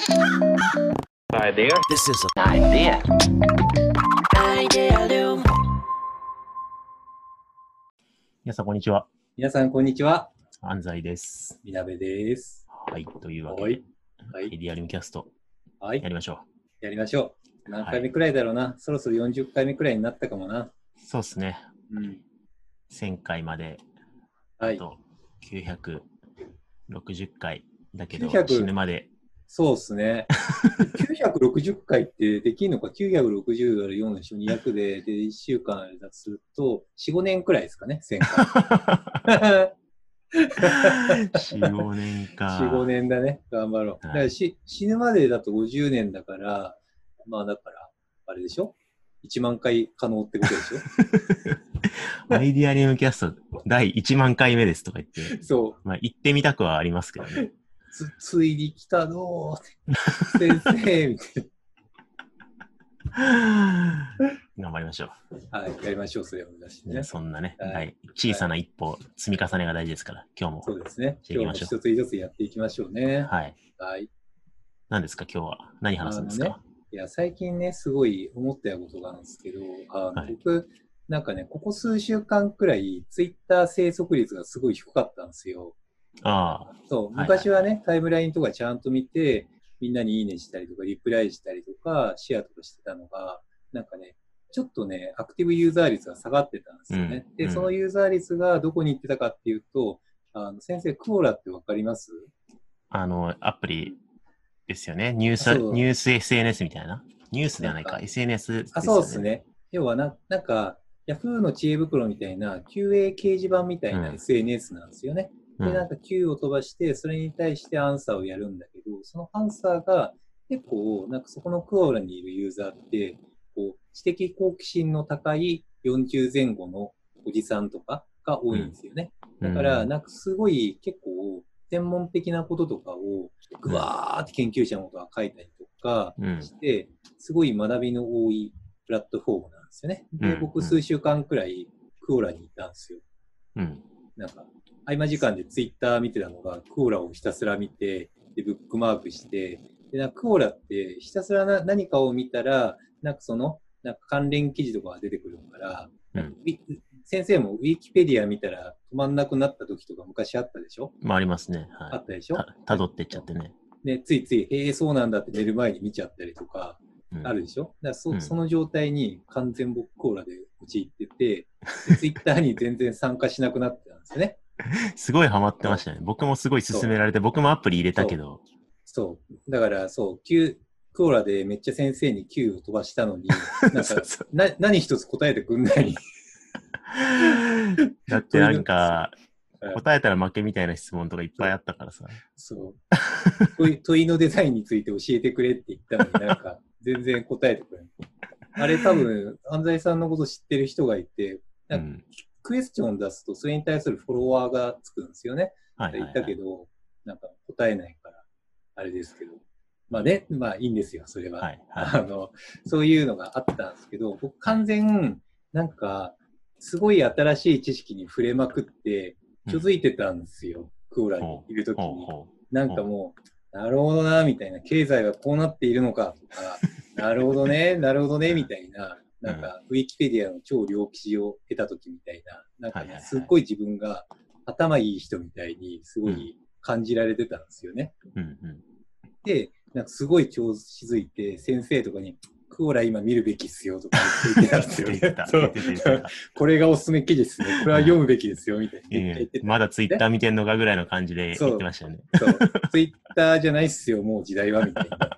Idea. This is an idea. Idealum. 皆さん、こんにちは。皆さん、こんにちは。安西です。みなべです。はい。というわけで、はい。はい。エディアルムキャストはいや。りましょやりましょう。何回目くらいだろうな。そろそろ40回目くらいになったかもな。う。そうですね。うん。1000回まで、はい。あと960回だけど、900死ぬまで、そうっすね。960回ってできるのか ?960 割る4でしょ ?200 で、で、1週間だとすると、4、5年くらいですかね、1000回。4、5年か。4、5年だね。頑張ろう。だからし死ぬまでだと50年だから、まあだから、あれでしょ ?1 万回可能ってことでしょ？アイディアリウムキャスト第1万回目ですとか言って、そう。まあ、行ってみたくはありますけどね。つ、ついに来たのー先生みたい頑張りましょな。はい、やりましょう、それを目指してう。ね。そんなね、はいはい小さな一歩、積み重ねが大事ですから、今日も。そうですね。今日も一つ一つやっていきましょうね。はい。はい。何ですか、今日は？何話すんですか、あのいや、最近ね、すごい思ったことがあるんですけど、あのはい僕、なんかね、ここ数週間くらい、ツイッター生息率がすごい低かったんですよ。ああ、そう、はいはい昔はね、タイムラインとかちゃんと見て、みんなにいいねしたりとか、リプライしたりとか、シェアとかしてたのが、なんかね、ちょっとね、アクティブユーザー率が下がってたんですよね。で、うんうんそのユーザー率がどこに行ってたかっていうと、あの先生、クオラってわかります？あの、アプリですよね。ニュース、ニュース SNS みたいな？ニュースではないか、か SNS ですよね。あ、そうです。ね。要はな、なんか、Yahoo の知恵袋みたいな QA 掲示板みたいなうん SNS なんですよね。で、うんなんか Q を飛ばして、それに対してアンサーをやるんだけど、そのアンサーが結構、なんかそこのクオーラにいるユーザーって、こう、知的好奇心の高い40前後のおじさんとかが多いんですよね。だから、うんなんかすごい結構、専門的なこととかを、ぐわーって研究者のことが書いたりとかうんして、すごい学びの多いプラットフォームなんですよね。で、うん僕数週間くらいクオーラにいたんですよ。うん。なんか、合間時間でツイッター見てたのが、クオラをひたすら見て、で、ブックマークして、で、なんかクオラってひたすらな何かを見たら、なんかその、なんか関連記事とかが出てくるから、うん先生もウィキペディア見たら止まんなくなった時とか昔あったでしょ？まあ、ありますね。はあったでしょ？い。た辿ってっちゃってね。で、ついつい、へえ、そうなんだって寝る前に見ちゃったりとか、うんあるでしょ？だからそ,、うんその状態に完全僕コーラで陥ってて、でツイッターに全然参加しなくなってたんですよね。すごいハマってましたね。僕もすごい勧められて、僕もアプリ入れたけど、そう。だから、そう、Q、クオラでめっちゃ先生に Q を飛ばしたのに、なんかな何一つ答えてくんない。だってなんか、はい答えたら負けみたいな質問とかいっぱいあったからさ。そう。問い問いのデザインについて教えてくれって言ったのになんか、全然答えてくれない。あれ多分、安西さんのこと知ってる人がいて、うなんん。クエスチョン出すとそれに対するフォロワーがつくんですよね。はいはい、言はい。ったけど、なんか答えないから、あれですけど。まあね、まあいいんですよ、それは。はいはあの、そういうのがあったんですけど、僕完全、なんか、すごい新しい知識に触れまくって、気づいてたんですよ、クーラーにいるときに。なんかもう、なるほどな、みたいな、経済はこうなっているのかとか、なるほどね、なるほどね、みたいな、なんか、ウィキペディアの超良記事を得たときみたいな、なんかねすっごい自分が頭いい人みたいに、すごい感じられてたんですよね。う。うんうん。で、なんかすごい調子づいて、先生とかに、クオラ今見るべきっすよとか言ってたんですよね これがおすすめ記事ですね。これは読むべきですよ、みたいな。いやいや言ってたまだツイッター見てんのかぐらいの感じで言ってましたよね。そう。ツイッターじゃないっすよ、もう時代は、みたいにな。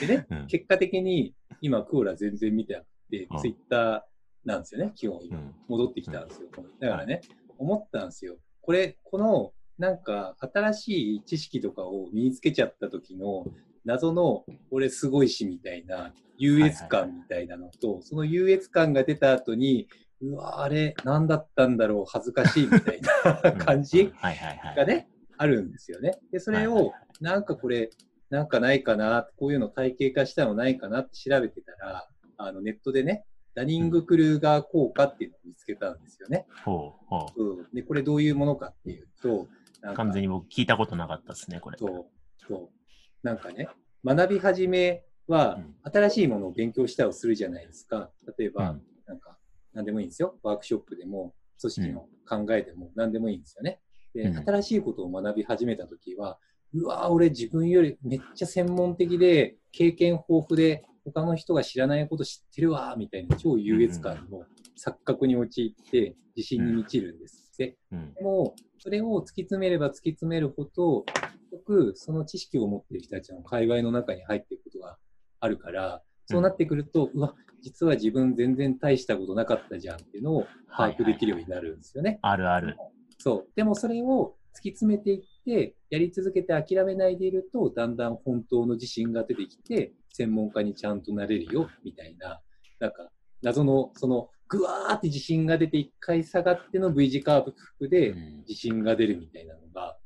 でね、うん結果的に今、クオラ全然見てなくてうん、ツイッターなんですよね、基本。戻ってきたんですよ。だからね、思ったんですよ。これ、この、なんか、新しい知識とかを身につけちゃった時の、謎の、俺すごいし、みたいな、優越感みたいなのと、その優越感が出た後に、うわ、あれ、何だったんだろう、恥ずかしいみたいな 感じはいはいはい。がね、あるんですよね。で、それをなんかこれ、なんかないかな、こういうの体系化したのないかなって調べてたら、あのネットでね、ダニング・クルーガー効果っていうのを見つけたんですよね。ほうほうん、で、これどういうものかっていうと、完全に僕聞いたことなかったですね、これ。そう、そう。なんかね、学び始めはうん新しいものを勉強したりするじゃないですか。例えば、うんなんか、何でもいいんですよ。ワークショップでも、組織の考えでも何でもいいんですよね。で、うん新しいことを学び始めたときは、うわー俺自分よりめっちゃ専門的で、経験豊富で、他の人が知らないこと知ってるわーみたいな超優越感の錯覚に陥って自信に満ちるんです。で、うん。でも、それを突き詰めれば突き詰めるほど、結局、その知識を持っている人たちの界隈の中に入っていくことがあるから、そうなってくると、うわ、実は自分全然大したことなかったじゃんっていうのを把握できるようになるんですよね。あるある。そう。でもそれを突き詰めていって、やり続けて諦めないでいると、だんだん本当の自信が出てきて、専門家にちゃんとなれるよ、みたいな、なんか、謎の、その、ぐわーって自信が出て、一回下がっての V 字カーブでうん自信が出るみたいなのが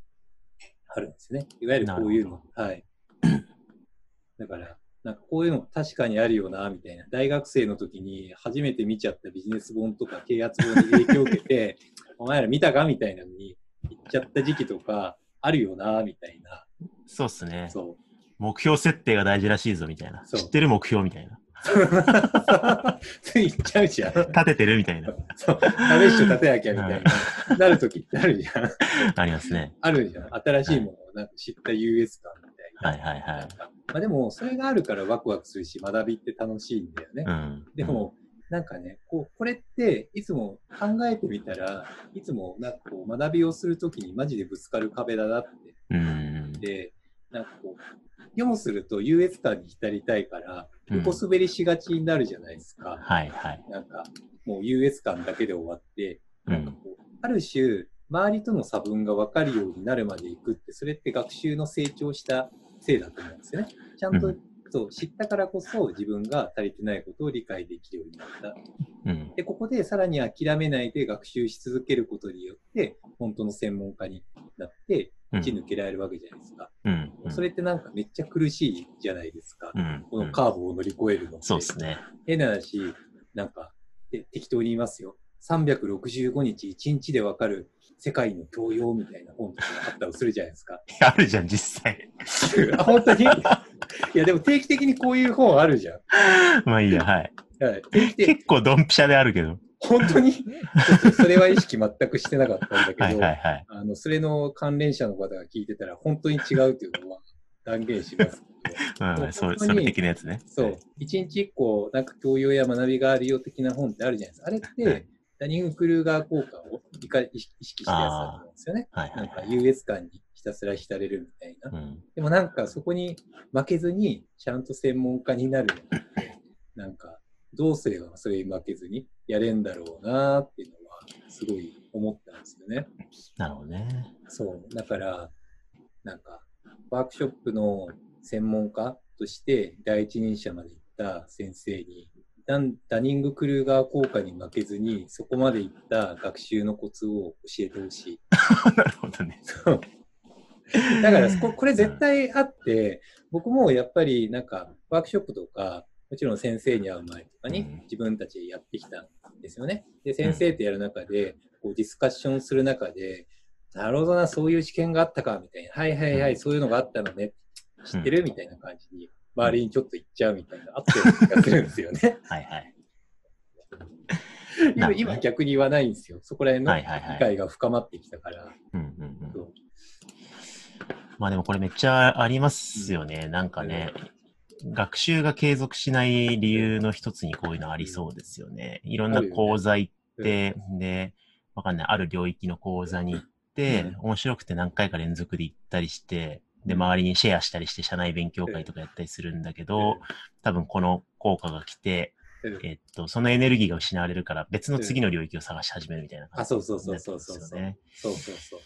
あるんですね。いわゆるこういうの。はい。だから、なんかこういうの確かにあるよな、みたいな。大学生の時に初めて見ちゃったビジネス本とか啓発本に影響を受けて、お前ら見たか？みたいなのに言っちゃった時期とかあるよな、みたいな。そうっすね。そう。目標設定が大事らしいぞみたいな。知ってる目標みたいな。つい言っちゃうじゃん。立ててるみたいな。そう。ダメっしょ立てなきゃみたいな。なる時ってあるじゃん。ありますね。あるじゃん。新しいものをなんか知った優越感みたいな。はいはいはいまあでも、それがあるからワクワクするし、学びって楽しいんだよね。うん。でも、なんかね、こう、これって、いつも考えてみたら、いつもなんかこう、学びをするときにマジでぶつかる壁だなって。うん、うん。で、なんかこう、要もすると優越感に浸りたいから、うん横滑りしがちになるじゃないですか。はいはい。なんか、もう優越感だけで終わって、うん。なんかこう、ある種、周りとの差分が分かるようになるまでいくって、それって学習の成長したせいだと思うんですよね。ちゃんと、うんそう知ったからこそ自分が足りてないことを理解できるようになった。うん。で、ここでさらに諦めないで学習し続けることによって、本当の専門家になって、うん打ち抜けられるわけじゃないですか。うん。それってなんかめっちゃ苦しいじゃないですか。うん。このカーブを乗り越えるのって。そうですね。変な話、なんか、で適当に言いますよ。365日1日でわかる世界の教養みたいな本とかがあったりするじゃないですか。あるじゃん、実際。あ、本当に？いや、でも定期的にこういう本あるじゃん。まあいいや、はい。はい、定期的結構ドンピシャであるけど。本当に？それは意識全くしてなかったんだけど、はいはいはい。あの、それの関連者の方が聞いてたら、本当に違うというのは断言しますけど。まあまあ、それ、本当にそれ的なやつね。そう。一日一個、なんか教養や学びがあるよ的な本ってあるじゃないですか。あれっはてい、ダニング・クルーガー効果を理解意識したやつだと思うんですよね。はいはないんかはい。優越感にひたすら浸れるみたいな。うん。でもなんかそこに負けずに、ちゃんと専門家になるのって、なんか、どうすればそれに負けずにやれんだろうなっていうのは、すごい思ったんですよね。なるほどね。そう。だから、なんか、ワークショップの専門家として第一人者まで行った先生に、ダニング・クルーガー効果に負けずに、そこまで行った学習のコツを教えてほしい。なるほどね。だからこ、これ絶対あって、僕もやっぱりなんか、ワークショップとか、もちろん先生に会う前とかにうん自分たちでやってきたんですよね。で、先生とやる中で、こうディスカッションする中で、なるほどな、そういう知見があったか、みたいな。はいはいはい、うんそういうのがあったのね。知ってる？みたいな感じに、周りにちょっと言っちゃうみたいな、あったような気がするんですよね。はいはい。今今逆に言わないんですよ。そこら辺の理解が深まってきたから。まあでもこれめっちゃありますよね。なんかね、学習が継続しない理由の一つにこういうのありそうですよね。いろんな講座行って、で、わかんない、ある領域の講座に行って、面白くて何回か連続で行ったりして、で、周りにシェアしたりして、社内勉強会とかやったりするんだけど、多分この効果が来て、うん。えっと、そのエネルギーが失われるから別の次の領域を探し始めるみたいな感あ、じそうそうそうそうそうそう。すよね。そうそうそう。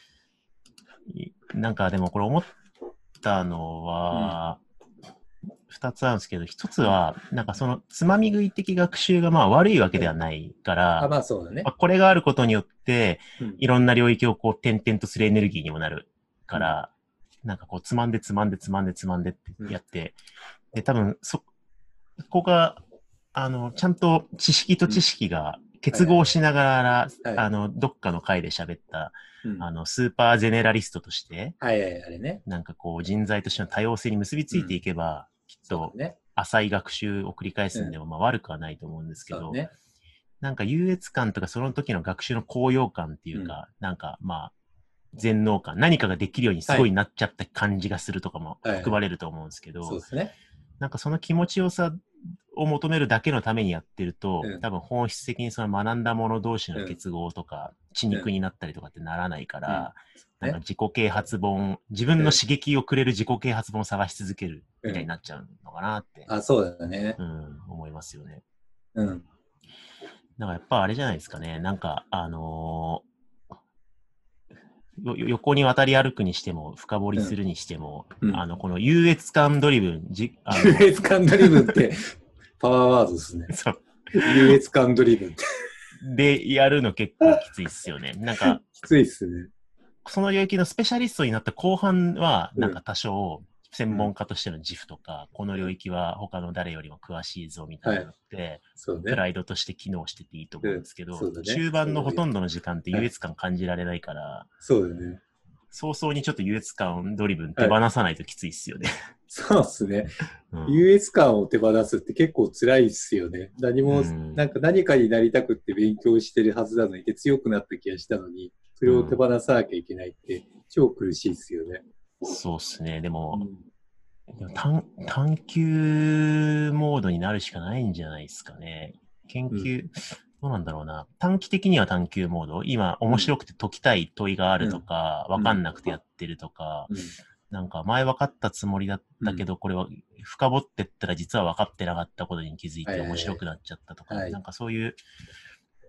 なんかでもこれ思ったのは、二つあるんですけど、一つは、なんかそのつまみ食い的学習がまあ悪いわけではないから、あ、まあそうだね。まあ。これがあることによって、うん。いろんな領域をこう点々とするエネルギーにもなるから、なんかこうつまんでつまんでつまんでつまんでってやって、で、多分そこが、あの、ちゃんと知識と知識が結合しながら、はいあの、どっかの回で喋った、うん。あの、スーパーゼネラリストとして、はいはい、あれね。なんかこう、人材としての多様性に結びついていけば、きっと。浅い学習を繰り返すんでも、まあ悪くはないと思うんですけど。なんか優越感とかその時の学習の高揚感っていうか、なんかまあ、全能感、何かができるようにすごいなっちゃった感じがするとかもはい含まれると思うんですけど、そうですね。なんかその気持ちよさを求めるだけのためにやってると、うん多分本質的にその学んだ者同士の結合とか、血肉になったりとかってならないから、うんなんか自己啓発本、自分の刺激をくれる自己啓発本を探し続けるみたいになっちゃうのかなって、あ、そうだね。うん、思いますよね。うん。だからやっぱあれじゃないですかね、なんか、あのー横に渡り歩くにしても、深掘りするにしても、うんうんあの、この優越感 driven、じ あの優越感 driven ってパワーワードですね。そう優越感 driven って。でやるの結構きついっすよね。なんか、きついっすね。その領域のスペシャリストになった後半は、うんなんか多少、専門家としての自負とか、この領域は他の誰よりも詳しいぞみたいなのって、そうね。プライドとして機能してていいと思うんですけど、うんね中盤のほとんどの時間って優越感感じられないから、そうだね。早々にちょっと優越感ドリブン手放さないときついっすよね。そうっすね。うん優越感を手放すって結構辛いっすよね。何も、うんなんか何かになりたくって勉強してるはずなのに、で強くなった気がしたのに、それを手放さなきゃいけないって超苦しいっすよね。そうっすね。でうも、ん。でも探探求モードになるしかないんじゃないですかね。研究、どうなんだろうな。短期的には探求モード。今、面白くて解きたい問いがあるとか、うん。わかんなくてやってるとか、うん。なんか前分かったつもりだったけど、これは深掘ってったら実は分かってなかったことに気づいてはいはいはい。面白くなっちゃったとか、はい。なんかそういう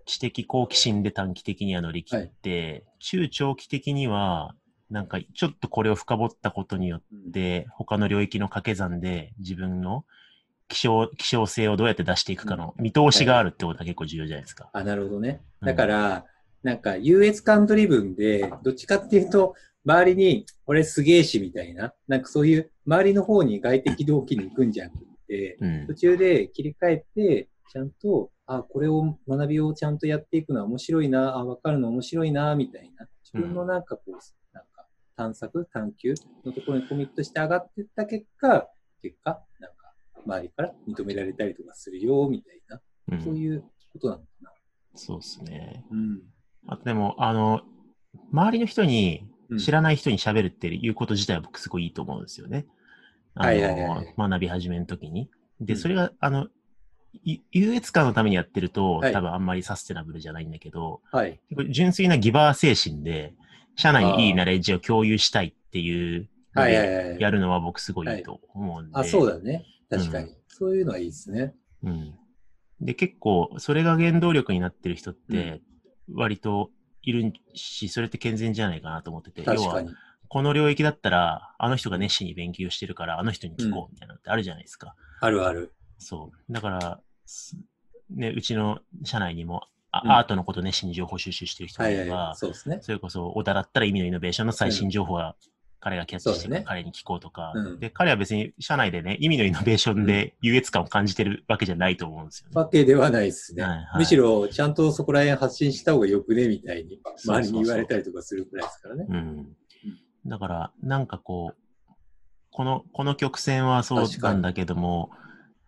知的好奇心で短期的には乗り切って、中長期的には、なんかちょっとこれを深掘ったことによって、他の領域の掛け算で自分の希少希少性をどうやって出していくかの見通しがあるってことは結構重要じゃないですか。あ、なるほどね。うんだから、なんか優越感ドリブンで、どっちかっていうと、周りに、俺すげえしみたいな、なんかそういう周りの方に外的動機に行くんじゃなくて、うん途。中で切り替えて、ちゃんと、あ、これを学びをちゃんとやっていくのは面白いな、あ、わかるの面白いな、みたいな。自分のなんかこう、なんか探索、探求のところにコミットして上がっていった結果、結果、なんか周りから認められたりとかするよ、みたいな、うんそういうことなのかな。そうですね。うん。あとでも、あの、周りの人にうん知らない人に喋るっていうこと自体は僕すごいいいと思うんですよね。あの、学び始めの時に。で、うんそれが、あの、い優越感のためにやってると、はい多分あんまりサステナブルじゃないんだけど、はい。純粋なギバー精神で、社内にいいナレッジを共有したいっていうのはい。やるのは僕すごいいいと思うんで。あ、そうだね。確かうに。そういうのはいいですね。うん。で、結構、それが原動力になってる人って、割といるし、それって健全じゃないかなと思ってて、確かに。この領域だったら、あの人が熱心に勉強してるから、あの人に聞こうみたいなのってあるじゃないですか。あるある。そう。だから、すね、うちの社内にも、アートのこと熱心に情報収集してる人がいれば、はいはいはい。そうですね。それこそ、小田だったら意味のイノベーションの最新情報は、彼がキャッチしてね彼に聞こうとか、うんで、彼は別に社内でね、意味のイノベーションで優越感を感じてるわけじゃないと思うんですよね。わけではないですね。はいはいむしろ、ちゃんとそこら辺発信した方がよくね、みたいに、そうそうそう周りに言われたりとかするくらいですからね。うん。だから、なんかこう、この、この曲線はそうなんだけども、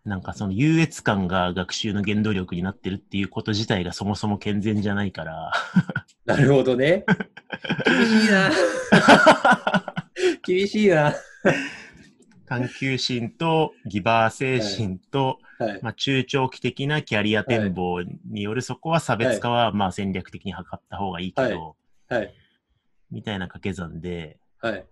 なんかその優越感が学習の原動力になってるっていうこと自体がそもそも健全じゃないから、なるほどね。厳しいな。厳しいな。探求心とギバー精神と、はい。まあ、中長期的なキャリア展望によるそこは差別化はまあ戦略的に図った方がいいけど、はい。みたいな掛け算ではい。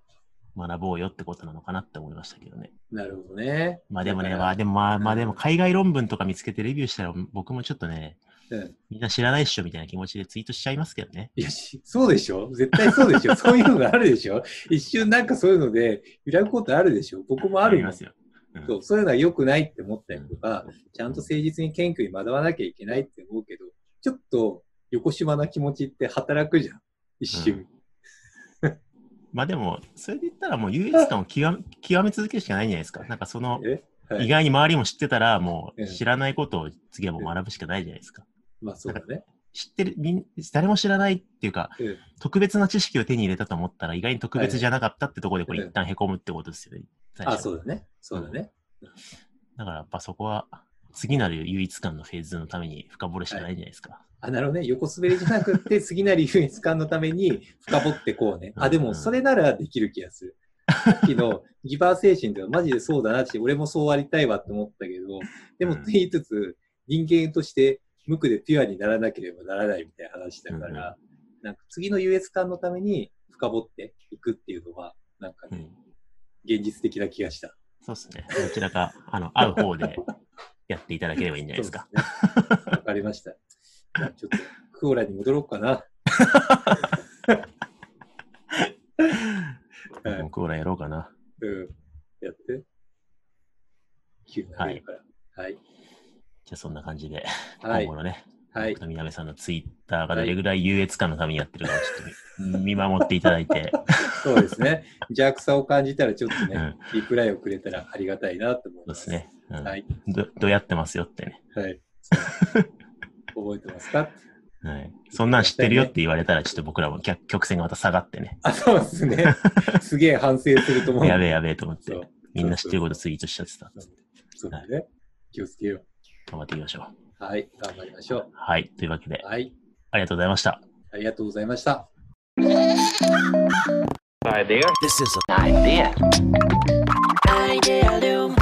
学ぼうよってことなのかなって思いましたけどね。なるほどね。まあでもね、まあでもまあまあうんでも海外論文とか見つけてレビューしたら僕もちょっとね、うんみんな知らないっしょみたいな気持ちでツイートしちゃいますけどね。いや、しそうでしょ？絶対そうでしょ そういうのがあるでしょ？一瞬なんかそういうので揺らぐことあるでしょ？僕もあるもんりますよ。うんそうそういうのは良くないって思ったりとか、ちゃんと誠実に謙虚に学ばなきゃいけないって思うけど、ちょっと横島な気持ちって働くじゃん。一瞬。まあでも、それで言ったらもう優越感を極め極め続けるしかないんじゃないですか。なんかその、え？はい意外に周りも知ってたら、もうんう知らないことを次はもう学ぶしかないじゃないですか。まあそうだね。知ってる、みん誰も知らないっていうか、うん特別な知識を手に入れたと思ったら意外に特別じゃなかったってところでこれはい一旦凹むってことですよね。最初あ、そうだね。そうだね。だからやっぱそこは次なる唯一感のフェーズのために深掘るしかないんじゃないですか。あ、なるほどね。横滑りじゃなくって、次なり優越感のために深掘ってこうね。あ、でもそれならできる気がする。さっきのギバー精神ってマジでそうだなって、俺もそうありたいわって思ったけど、でもうんと言いつつ、人間として無垢でピュアにならなければならないみたいな話だから、なんか次の優越感のために深掘っていくっていうのは、なんかね、うん、現実的な気がした。そうですね。どちらか、あの、会う方でやっていただければいいんじゃないですか。そうですね。わかりました。ちょっと、クオラに戻ろうかな。は い僕らやろうかな。うん。やって。急になるから。はい。じゃあそんな感じで、はい今後。のね、はい僕。と南さんのツイッターがどれぐらい優越感のためにやってるかをちょっと見 見守っていただいて、そうですね。邪悪さを感じたら、ちょっとねうん、リプライをくれたらありがたいなと思いま。そうですすね。うんはい。どどうやってますよってね。はい。覚えてますか？はい。そんなん知ってるよって言われたら、ちょっと僕らも曲曲線がまた下がってね。あ、そうですね。すげえ反省すると思う。やべえやべえと思ってみんな知ってることツイートしちゃってた。そうだね。気をつけよ頑張っていきましょう。う。はい。頑張りましょはい。というわけでう。、はい。ありがとうございました。ありがとうございました。This is an idea. Idea.